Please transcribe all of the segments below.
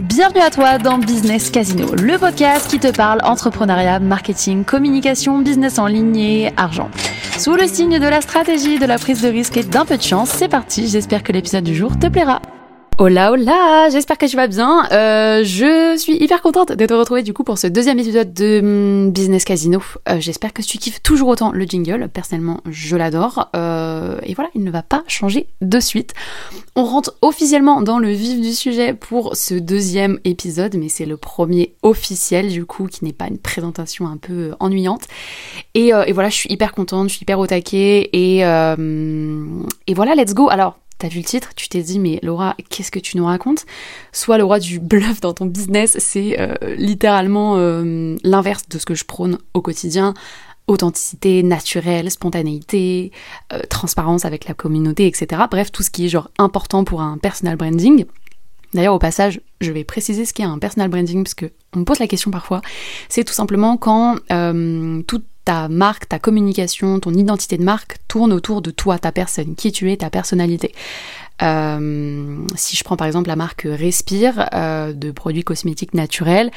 Bienvenue à toi dans Business Casino, le podcast qui te parle entrepreneuriat, marketing, communication, business en ligne et argent. Sous le signe de la stratégie, de la prise de risque et d'un peu de chance, c'est parti, j'espère que l'épisode du jour te plaira. Hola hola, j'espère que tu vas bien. Euh, je suis hyper contente de te retrouver du coup pour ce deuxième épisode de hum, Business Casino. Euh, j'espère que tu kiffes toujours autant le jingle. Personnellement, je l'adore. Euh, et voilà, il ne va pas changer de suite. On rentre officiellement dans le vif du sujet pour ce deuxième épisode, mais c'est le premier officiel du coup qui n'est pas une présentation un peu ennuyante. Et, et, voilà, je suis hyper contente, je suis hyper au taquet et, et voilà, let's go. Alors t'as vu le titre, tu t'es dit mais Laura, qu'est-ce que tu nous racontes? Soit Laura du bluff dans ton business, c'est euh, littéralement euh, l'inverse de ce que je prône au quotidien. Authenticité, naturelle, spontanéité, euh, transparence avec la communauté, etc. Bref, tout ce qui est genre important pour un personal branding. D'ailleurs, au passage, je vais préciser ce qu'est un personal branding parce que on me pose la question parfois. C'est tout simplement quand tout ta marque, ta communication, ton identité de marque tourne autour de toi, ta personne, qui tu es, ta personnalité. Euh, si je prends par exemple la marque Respire euh, de produits cosmétiques naturels,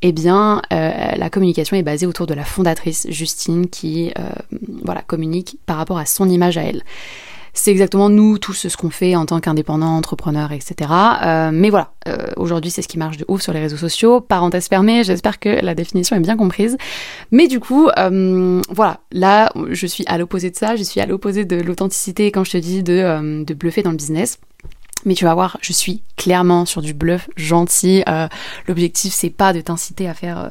eh bien euh, la communication est basée autour de la fondatrice Justine qui voilà communique par rapport à son image à elle. C'est exactement nous, tous ce qu'on fait en tant qu'indépendant, entrepreneur, etc. Euh, mais voilà, euh, aujourd'hui c'est ce qui marche de ouf sur les réseaux sociaux. Parenthèse fermée, j'espère que la définition est bien comprise. Mais du coup, euh, voilà, là je suis à l'opposé de ça, je suis à l'opposé de l'authenticité quand je te dis de, de bluffer dans le business. Mais tu vas voir, je suis clairement sur du bluff gentil. L'objectif c'est pas de t'inciter à faire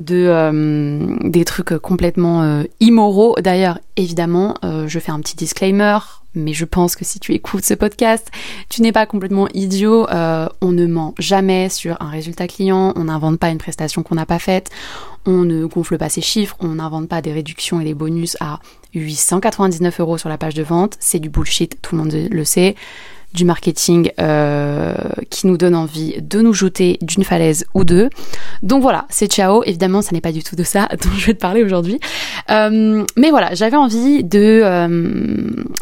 de des trucs complètement immoraux. D'ailleurs, évidemment, je fais un petit disclaimer mais je pense que si tu écoutes ce podcast, tu n'es pas complètement idiot. Euh, on ne ment jamais sur un résultat client, on n'invente pas une prestation qu'on n'a pas faite, on ne gonfle pas ses chiffres, on n'invente pas des réductions et des bonus à 899 euros sur la page de vente. C'est du bullshit, tout le monde le sait du marketing euh, qui nous donne envie de nous jeter d'une falaise ou deux. Donc voilà, c'est ciao. Évidemment, ça n'est pas du tout de ça dont je vais te parler aujourd'hui. Euh, mais voilà, j'avais envie de, euh,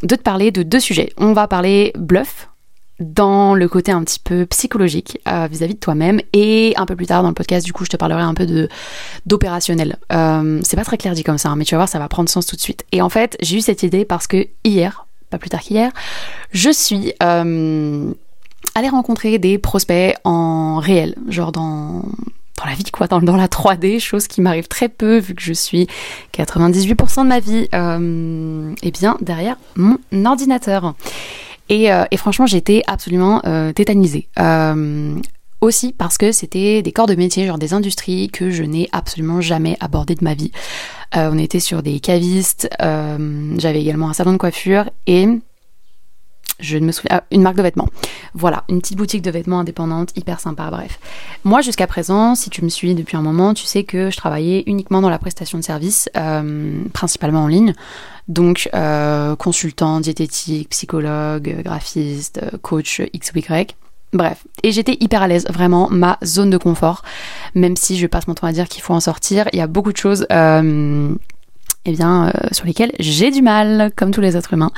de te parler de deux sujets. On va parler bluff dans le côté un petit peu psychologique vis-à-vis de toi-même et un peu plus tard dans le podcast du coup je te parlerai un peu de d'opérationnel c'est pas très clair dit comme ça hein, mais tu vas voir ça va prendre sens tout de suite et en fait j'ai eu cette idée parce que hier pas plus tard qu'hier, je suis euh, allée rencontrer des prospects en réel, genre dans la vie quoi, dans, dans la 3D, chose qui m'arrive très peu vu que je suis 98% de ma vie eh bien derrière mon ordinateur. Et, euh, franchement, j'étais absolument euh, tétanisée. Aussi parce que c'était des corps de métier, genre des industries que je n'ai absolument jamais abordées de ma vie. Euh, on était sur des cavistes, euh, j'avais également un salon de coiffure et je ne me souviens ah, une marque de vêtements. Voilà, une petite boutique de vêtements indépendante, hyper sympa, bref. Moi jusqu'à présent, si tu me suis depuis un moment, tu sais que je travaillais uniquement dans la prestation de services, euh, principalement en ligne. Donc consultant, diététique, psychologue, graphiste, coach X ou Y. Bref, et j'étais hyper à l'aise, vraiment ma zone de confort, même si je passe mon temps à dire qu'il faut en sortir, il y a beaucoup de choses euh, eh bien, euh, sur lesquelles j'ai du mal, comme tous les êtres humains.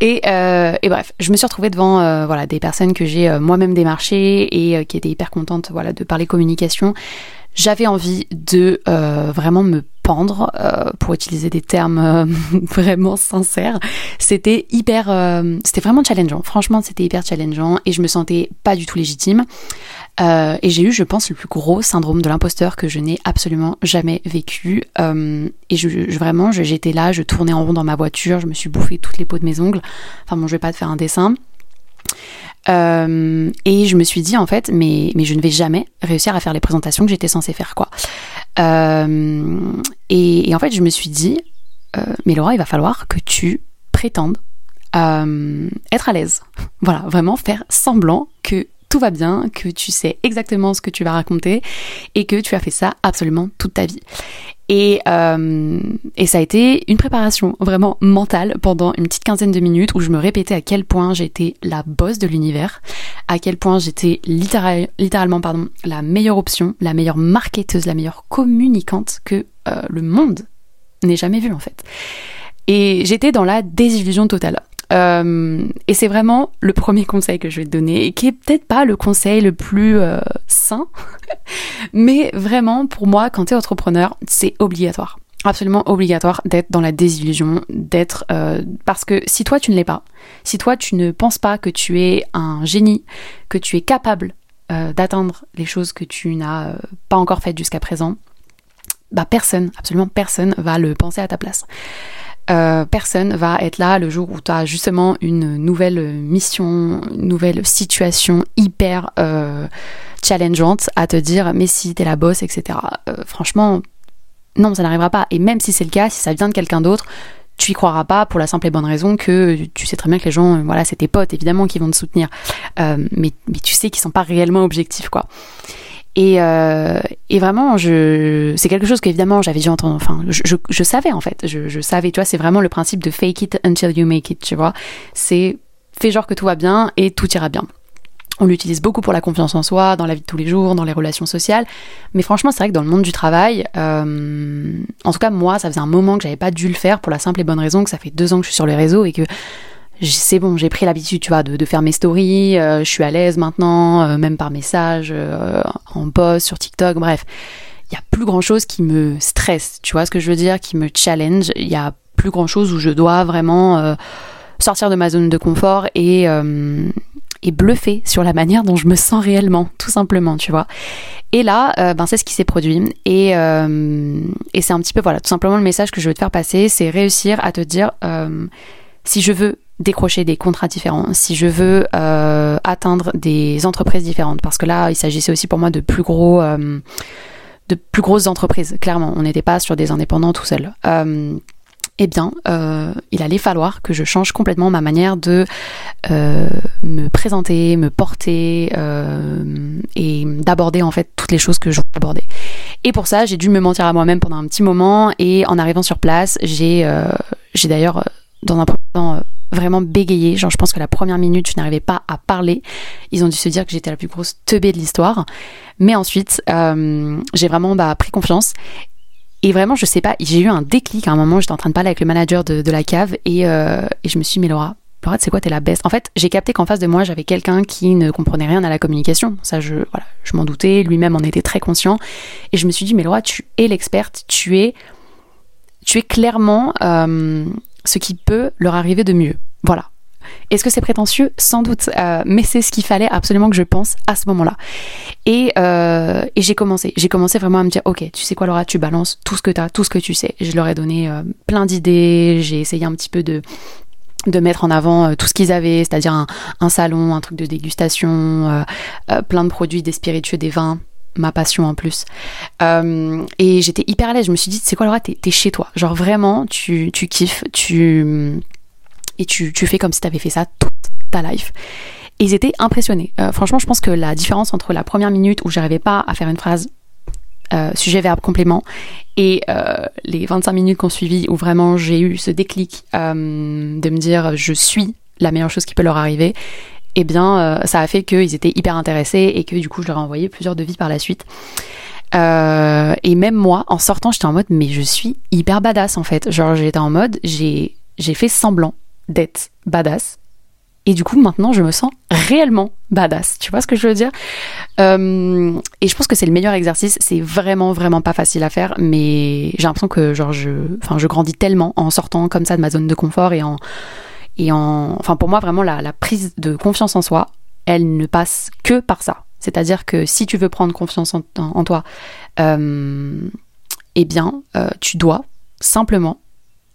Et, euh, et bref, je me suis retrouvée devant voilà, des personnes que j'ai moi-même démarchées et qui étaient hyper contentes voilà, de parler communication. J'avais envie de vraiment me pendre, euh, pour utiliser des termes euh, vraiment sincères. C'était hyper, euh, c'était vraiment challengeant. Franchement, c'était hyper challengeant et je me sentais pas du tout légitime. et j'ai eu, je pense, le plus gros syndrome de l'imposteur que je n'ai absolument jamais vécu. et je, vraiment, j'étais là, je tournais en rond dans ma voiture, je me suis bouffé toutes les peaux de mes ongles. Enfin bon, je vais pas te faire un dessin. Euh, et je me suis dit en fait, mais, mais je ne vais jamais réussir à faire les présentations que j'étais censée faire quoi. Euh, et, en fait, je me suis dit, euh, mais Laura, il va falloir que tu prétendes être à l'aise. Voilà, vraiment faire semblant que tout va bien, que tu sais exactement ce que tu vas raconter et que tu as fait ça absolument toute ta vie. Et, euh, et ça a été une préparation vraiment mentale pendant une petite quinzaine de minutes où je me répétais à quel point j'étais la boss de l'univers, à quel point j'étais littéralement pardon, la meilleure option, la meilleure marketeuse, la meilleure communicante que euh, le monde n'ait jamais vue en fait. Et j'étais dans la désillusion totale. Euh, et c'est vraiment le premier conseil que je vais te donner, et qui est peut-être pas le conseil le plus euh, sain. Mais vraiment, pour moi, quand tu es entrepreneur, c'est obligatoire. Absolument obligatoire d'être dans la désillusion, d'être... Euh, parce que si toi, tu ne l'es pas, si toi, tu ne penses pas que tu es un génie, que tu es capable d'atteindre les choses que tu n'as pas encore faites jusqu'à présent, bah personne, absolument personne va le penser à ta place. Euh, personne va être là le jour où tu as justement une nouvelle mission, une nouvelle situation hyper euh, challengeante à te dire mais si t'es la bosse, etc. Euh, franchement, non, ça n'arrivera pas. Et même si c'est le cas, si ça vient de quelqu'un d'autre, tu y croiras pas pour la simple et bonne raison que tu sais très bien que les gens, voilà, c'est tes potes évidemment qui vont te soutenir, mais, mais tu sais qu'ils sont pas réellement objectifs quoi. Et, euh, et vraiment, c'est quelque chose qu'évidemment j'avais dû entendre. Enfin, je, savais en fait. Je, je, savais, tu vois, c'est vraiment le principe de fake it until you make it, tu vois. C'est fais genre que tout va bien et tout ira bien. On l'utilise beaucoup pour la confiance en soi, dans la vie de tous les jours, dans les relations sociales. Mais franchement, c'est vrai que dans le monde du travail, euh, en tout cas moi, ça faisait un moment que j'avais pas dû le faire pour la simple et bonne raison que ça fait deux ans que je suis sur les réseaux et que c'est bon, j'ai pris l'habitude, tu vois, de, faire mes stories, euh, je suis à l'aise maintenant, euh, même par message, euh, en post, sur TikTok, bref. Il y a plus grand chose qui me stresse, tu vois ce que je veux dire, qui me challenge. Il y a plus grand chose où je dois vraiment sortir de ma zone de confort et, et bluffer sur la manière dont je me sens réellement, tout simplement, tu vois. Et là, ben c'est ce qui s'est produit. Et, et c'est un petit peu, voilà, tout simplement le message que je veux te faire passer, c'est réussir à te dire, si je veux décrocher des contrats différents, si je veux euh, atteindre des entreprises différentes, parce que là, il s'agissait aussi pour moi de plus gros, euh, de plus grosses entreprises. Clairement, on n'était pas sur des indépendants tout seul. Euh, eh bien, il allait falloir que je change complètement ma manière de me présenter, me porter et d'aborder en fait toutes les choses que je voulais aborder. Et pour ça, j'ai dû me mentir à moi-même pendant un petit moment et en arrivant sur place, j'ai j'ai d'ailleurs dans un premier temps vraiment bégayé. Genre, je pense que la première minute, je n'arrivais pas à parler. Ils ont dû se dire que j'étais la plus grosse teubée de l'histoire. Mais ensuite, euh, j'ai vraiment bah, pris confiance. Et vraiment, je sais pas, j'ai eu un déclic à un moment. J'étais en train de parler avec le manager de, la cave et, euh, et, je me suis dit, mais Laura, Laura, c'est quoi, t'es la best. En fait, j'ai capté qu'en face de moi, j'avais quelqu'un qui ne comprenait rien à la communication. Ça, je, voilà, je m'en doutais. Lui-même en était très conscient. Et je me suis dit, mais Laura, tu es l'experte. Tu es, tu es clairement euh, ce qui peut leur arriver de mieux. Voilà. Est-ce que c'est prétentieux? Sans doute, euh, mais c'est ce qu'il fallait absolument que je pense à ce moment-là. Et, euh, et j'ai commencé, j'ai commencé vraiment à me dire, ok, tu sais quoi Laura, tu balances tout ce que tu as, tout ce que tu sais. Je leur ai donné euh, plein d'idées, j'ai essayé un petit peu de de mettre en avant tout ce qu'ils avaient, c'est-à-dire un, un, salon, un truc de dégustation, plein de produits, des spiritueux, des vins, ma passion en plus. Euh, et j'étais hyper à l'aise. Je me suis dit, c'est quoi Laura, t'es, chez toi. Genre vraiment, tu, tu kiffes, tu et tu, tu fais comme si t'avais fait ça toute ta life. Et ils étaient impressionnés. Euh, franchement, je pense que la différence entre la première minute où j'arrivais pas à faire une phrase euh, sujet, verbe, complément, et les 25 minutes qu'on suivi où vraiment j'ai eu ce déclic de me dire je suis la meilleure chose qui peut leur arriver, eh bien, euh, ça a fait qu'ils étaient hyper intéressés et que du coup, je leur ai envoyé plusieurs devis par la suite. Euh, et même moi, en sortant, j'étais en mode, mais je suis hyper badass en fait. Genre, j'étais en mode, j'ai, fait semblant d'être badass. Et du coup, maintenant, je me sens réellement badass. Tu vois ce que je veux dire? Euh, Et je pense que c'est le meilleur exercice. C'est vraiment, vraiment pas facile à faire. Mais j'ai l'impression que, genre, je, je grandis tellement en sortant comme ça de ma zone de confort et en, et en, enfin pour moi vraiment la, prise de confiance en soi, elle ne passe que par ça. C'est-à-dire que si tu veux prendre confiance en, toi, euh, eh bien, euh, tu dois simplement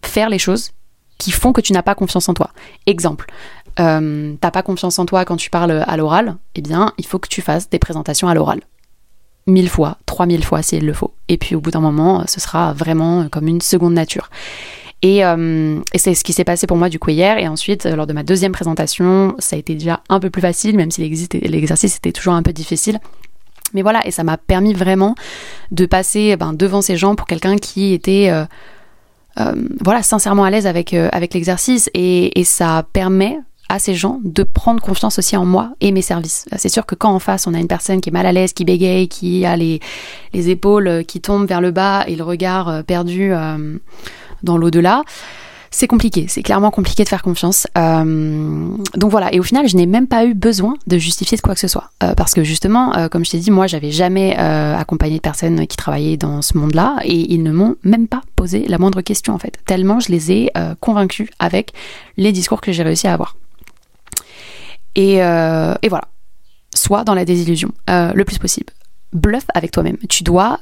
faire les choses qui font que tu n'as pas confiance en toi. Exemple, euh, t'as pas confiance en toi quand tu parles à l'oral, eh bien, il faut que tu fasses des présentations à l'oral. Mille fois, trois mille fois si il le faut. Et puis au bout d'un moment, ce sera vraiment comme une seconde nature. Euh, et, c'est ce qui s'est passé pour moi du coup hier. Et ensuite, lors de ma deuxième présentation, ça a été déjà un peu plus facile, même si l'exercice était toujours un peu difficile. Mais voilà, et ça m'a permis vraiment de passer ben, devant ces gens pour quelqu'un qui était euh, euh, voilà sincèrement à l'aise avec avec l'exercice et, et ça permet à ces gens de prendre confiance aussi en moi et mes services. C'est sûr que quand en face on a une personne qui est mal à l'aise, qui bégaye, qui a les, les épaules qui tombent vers le bas et le regard perdu dans l'au-delà, c'est compliqué, c'est clairement compliqué de faire confiance. Euh, donc voilà, et au final, je n'ai même pas eu besoin de justifier de quoi que ce soit. Euh, parce que justement, euh, comme je t'ai dit, moi, j'avais jamais accompagné de personnes qui travaillaient dans ce monde-là, et ils ne m'ont même pas posé la moindre question, en fait. Tellement je les ai convaincus avec les discours que j'ai réussi à avoir. Et, et voilà. Sois dans la désillusion le plus possible. Bluffe avec toi-même. Tu dois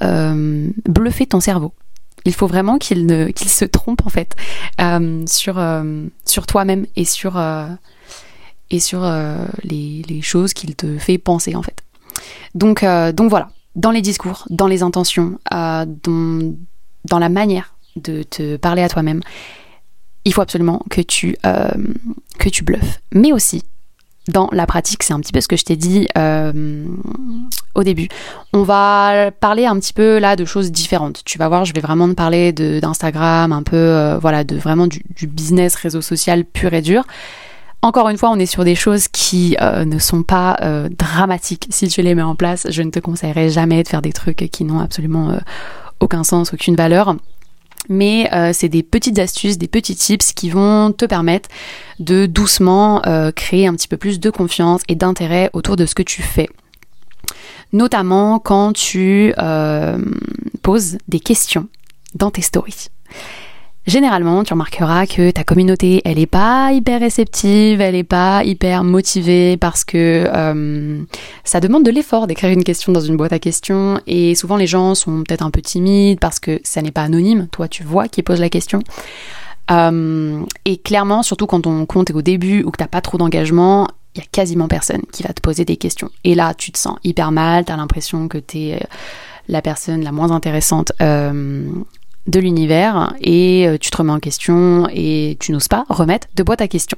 bluffer ton cerveau il faut vraiment qu'il se trompe en fait euh, sur euh, sur toi-même et sur euh, et sur les, les, choses qu'il te fait penser en fait. Donc donc voilà, dans les discours, dans les intentions, dans, dans la manière de te parler à toi-même, il faut absolument que tu que tu bluffes, mais aussi dans la pratique, c'est un petit peu ce que je t'ai dit euh, au début. On va parler un petit peu là de choses différentes. Tu vas voir, je vais vraiment te parler d'Instagram, un peu, euh, voilà, de vraiment du, business réseau social pur et dur. Encore une fois, on est sur des choses qui euh, ne sont pas dramatiques. Si tu les mets en place, je ne te conseillerais jamais de faire des trucs qui n'ont absolument aucun sens, aucune valeur mais euh, c'est des petites astuces, des petits tips qui vont te permettre de doucement euh, créer un petit peu plus de confiance et d'intérêt autour de ce que tu fais. Notamment quand tu euh, poses des questions dans tes stories généralement, tu remarqueras que ta communauté, elle est pas hyper réceptive, elle est pas hyper motivée parce que euh, ça demande de l'effort d'écrire une question dans une boîte à questions et souvent les gens sont peut-être un peu timides parce que ça n'est pas anonyme. Toi, tu vois qui pose la question. Euh, et clairement, surtout quand ton compte est au début ou que t'as pas trop d'engagement, il y a quasiment personne qui va te poser des questions. Et là, tu te sens hyper mal, tu as l'impression que tu es euh, la personne la moins intéressante de l'univers et euh, tu te remets en question et tu n'oses pas remettre de boîte à questions.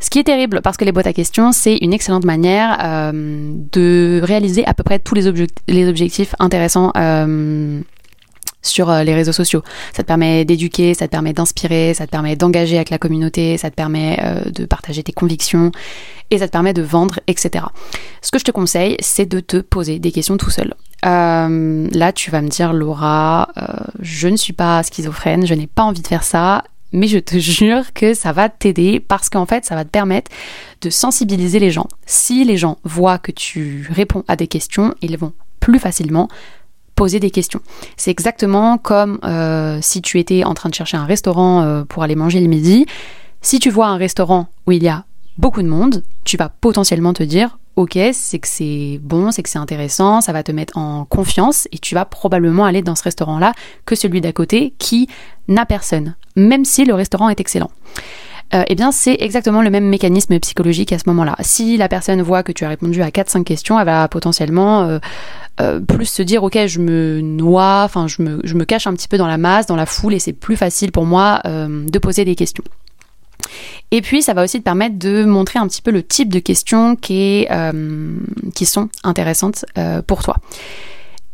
Ce qui est terrible parce que les boîtes à questions, c'est une excellente manière euh, de réaliser à peu près tous les, objectifs intéressants euh, sur les réseaux sociaux. Ça te permet d'éduquer, ça te permet d'inspirer, ça te permet d'engager avec la communauté, ça te permet de partager tes convictions et ça te permet de vendre, etc. Ce que je te conseille, c'est de te poser des questions tout seul. Euh, là, tu vas me dire, Laura, euh, je ne suis pas schizophrène, je n'ai pas envie de faire ça, mais je te jure que ça va t'aider parce qu'en fait, ça va te permettre de sensibiliser les gens. Si les gens voient que tu réponds à des questions, ils vont plus facilement poser des questions. C'est exactement comme euh, si tu étais en train de chercher un restaurant pour aller manger le midi. Si tu vois un restaurant où il y a beaucoup de monde, tu vas potentiellement te dire ok, c'est que c'est bon, c'est que c'est intéressant, ça va te mettre en confiance et tu vas probablement aller dans ce restaurant-là que celui d'à côté qui n'a personne, même si le restaurant est excellent. Euh, eh bien, c'est exactement le même mécanisme psychologique à ce moment-là. Si la personne voit que tu as répondu à 4-5 questions, elle va potentiellement euh, euh, plus se dire, ok, je me noie, enfin, je me, cache un petit peu dans la masse, dans la foule, et c'est plus facile pour moi de poser des questions. Et puis, ça va aussi te permettre de montrer un petit peu le type de questions qui, sont intéressantes pour toi.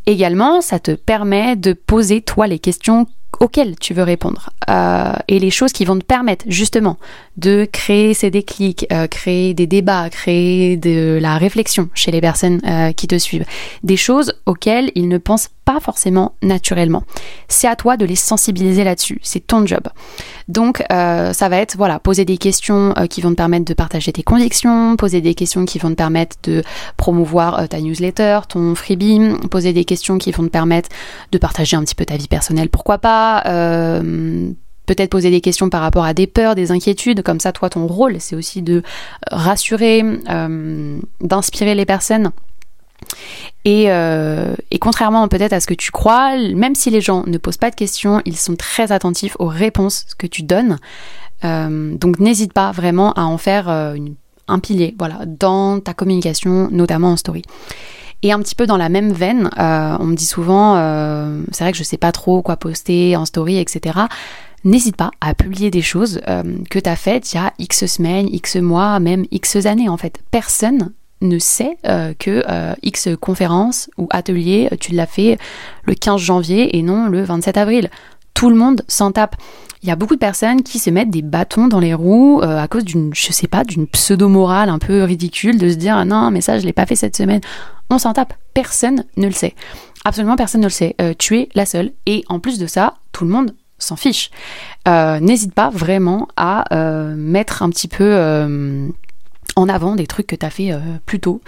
Également, ça te permet de poser toi les questions auxquelles tu veux répondre. Euh, et les choses qui vont te permettre justement de créer ces déclics, créer des débats, créer de la réflexion chez les personnes qui te suivent, des choses auxquelles ils ne pensent pas forcément naturellement. C'est à toi de les sensibiliser là-dessus, c'est ton job. Donc euh, ça va être voilà, poser des questions euh, qui vont te permettre de partager tes convictions, poser des questions qui vont te permettre de promouvoir euh, ta newsletter, ton freebie, poser des questions qui vont te permettre de partager un petit peu ta vie personnelle, pourquoi pas peut-être poser des questions par rapport à des peurs, des inquiétudes, comme ça toi ton rôle c'est aussi de rassurer, d'inspirer les personnes euh, et, contrairement peut-être à ce que tu crois, même si les gens ne posent pas de questions, ils sont très attentifs aux réponses que tu donnes. Euh, donc n'hésite pas vraiment à en faire euh, un pilier, voilà, dans ta communication, notamment en story. Et un petit peu dans la même veine, on me dit souvent, c'est vrai que je sais pas trop quoi poster en story, etc. N'hésite pas à publier des choses que tu as faites il y a X semaines, X mois, même X années en fait. Personne ne sait euh, que euh, X conférence ou atelier, euh, tu l'as fait le 15 janvier et non le 27 avril. Tout le monde s'en tape. Il y a beaucoup de personnes qui se mettent des bâtons dans les roues à cause d'une, je sais pas, d'une pseudo-morale un peu ridicule de se dire ah non, mais ça, je l'ai pas fait cette semaine. On s'en tape. Personne ne le sait. Absolument personne ne le sait. tu es la seule. Et en plus de ça, tout le monde s'en fiche. N'hésite pas vraiment à mettre un petit peu en avant des trucs que tu as fait plus tôt.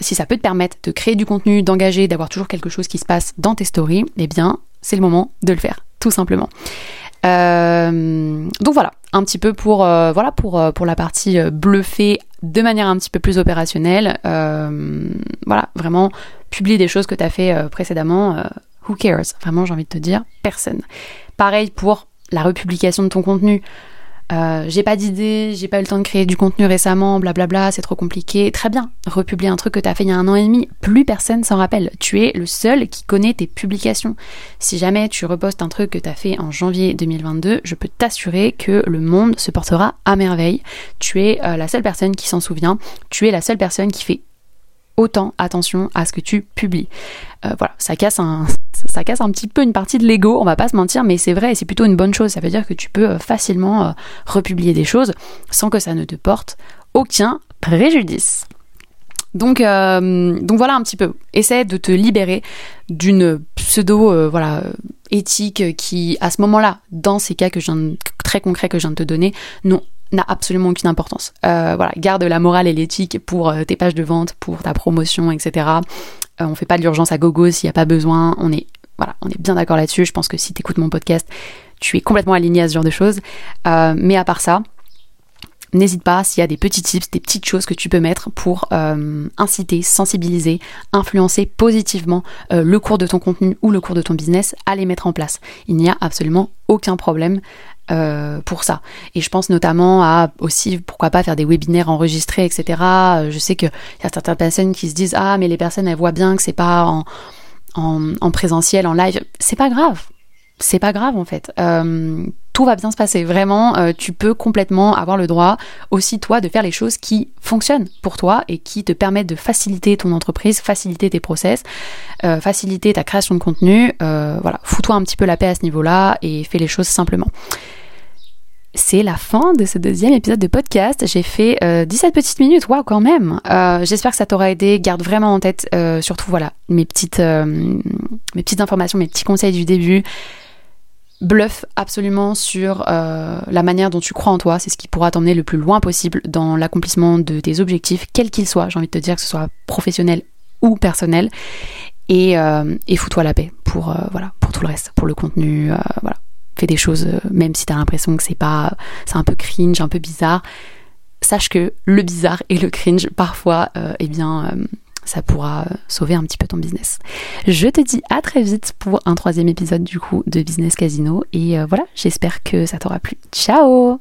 si ça peut te permettre de créer du contenu, d'engager, d'avoir toujours quelque chose qui se passe dans tes stories, eh bien, c'est le moment de le faire, tout simplement. Euh, donc voilà, un petit peu pour euh, voilà pour euh, pour la partie bluffée de manière un petit peu plus opérationnelle. voilà, vraiment publier des choses que tu as fait précédemment. who cares? Vraiment, j'ai envie de te dire, personne. Pareil pour la republication de ton contenu. Euh, j'ai pas d'idée, j'ai pas eu le temps de créer du contenu récemment, blablabla, c'est trop compliqué. Très bien, republier un truc que t'as fait il y a un an et demi, plus personne s'en rappelle. Tu es le seul qui connaît tes publications. Si jamais tu repostes un truc que t'as fait en janvier 2022, je peux t'assurer que le monde se portera à merveille. Tu es euh, la seule personne qui s'en souvient, tu es la seule personne qui fait autant attention à ce que tu publies. Euh, voilà, ça casse un, ça casse un petit peu une partie de l'ego, on va pas se mentir, mais c'est vrai et c'est plutôt une bonne chose. Ça veut dire que tu peux euh, facilement euh, republier des choses sans que ça ne te porte aucun préjudice. Donc, donc voilà un petit peu. Essaie de te libérer d'une pseudo voilà éthique qui, à ce moment-là, dans ces cas que je très concrets que je viens de te donner, n'ont n'a absolument aucune importance. Euh, voilà, garde la morale et l'éthique pour euh, tes pages de vente, pour ta promotion, etc. Euh, on fait pas de l'urgence à gogo s'il n'y a pas besoin. On est voilà, on est bien d'accord là-dessus. Je pense que si tu écoutes mon podcast, tu es complètement aligné à ce genre de choses. mais à part ça, n'hésite pas s'il y a des petits tips, des petites choses que tu peux mettre pour inciter, sensibiliser, influencer positivement le cours de ton contenu ou le cours de ton business à les mettre en place. Il n'y a absolument aucun problème euh, pour ça. Et je pense notamment à aussi, pourquoi pas faire des webinaires enregistrés, etc. Euh, je sais qu'il y a certaines personnes qui se disent Ah, mais les personnes, elles voient bien que c'est pas en, en, présentiel, en live. C'est pas grave. C'est pas grave en fait. Euh, tout va bien se passer. Vraiment, tu peux complètement avoir le droit aussi toi de faire les choses qui fonctionnent pour toi et qui te permettent de faciliter ton entreprise, faciliter tes process, faciliter ta création de contenu. voilà, fous-toi un petit peu la paix à ce niveau-là et fais les choses simplement c'est la fin de ce deuxième épisode de podcast. J'ai fait 17 euh, petites minutes, waouh quand même. Euh, j'espère que ça t'aura aidé. Garde vraiment en tête, euh, surtout voilà, mes petites, mes petites informations, mes petits conseils du début. Bluff absolument sur la manière dont tu crois en toi. C'est ce qui pourra t'emmener le plus loin possible dans l'accomplissement de tes objectifs, quels qu'ils soient. J'ai envie de te dire que ce soit professionnel ou personnel. Et, et fous-toi la paix pour voilà pour tout le reste, pour le contenu, voilà fais des choses, euh, même si tu as l'impression que c'est pas, c'est un peu cringe, un peu bizarre, sache que le bizarre et le cringe, parfois, euh, eh bien, euh, ça pourra sauver un petit peu ton business. Je te dis à très vite pour un troisième épisode du coup de Business Casino et voilà, j'espère que ça t'aura plu. Ciao